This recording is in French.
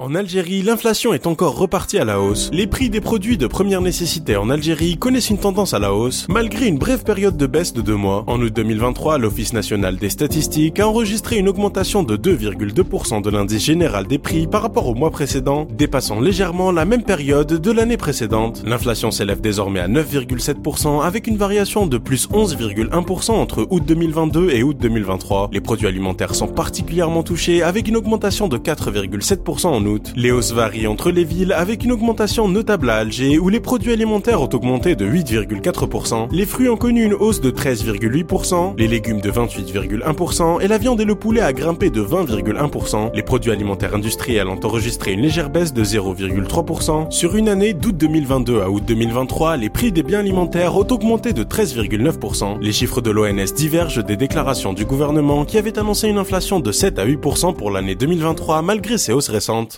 En Algérie, l'inflation est encore repartie à la hausse. Les prix des produits de première nécessité en Algérie connaissent une tendance à la hausse, malgré une brève période de baisse de deux mois. En août 2023, l'Office national des statistiques a enregistré une augmentation de 2,2% de l'indice général des prix par rapport au mois précédent, dépassant légèrement la même période de l'année précédente. L'inflation s'élève désormais à 9,7% avec une variation de plus 11,1% entre août 2022 et août 2023. Les produits alimentaires sont particulièrement touchés avec une augmentation de 4,7% en les hausses varient entre les villes avec une augmentation notable à Alger où les produits alimentaires ont augmenté de 8,4%, les fruits ont connu une hausse de 13,8%, les légumes de 28,1% et la viande et le poulet a grimpé de 20,1%. Les produits alimentaires industriels ont enregistré une légère baisse de 0,3%. Sur une année d'août 2022 à août 2023, les prix des biens alimentaires ont augmenté de 13,9%. Les chiffres de l'ONS divergent des déclarations du gouvernement qui avait annoncé une inflation de 7 à 8% pour l'année 2023 malgré ces hausses récentes.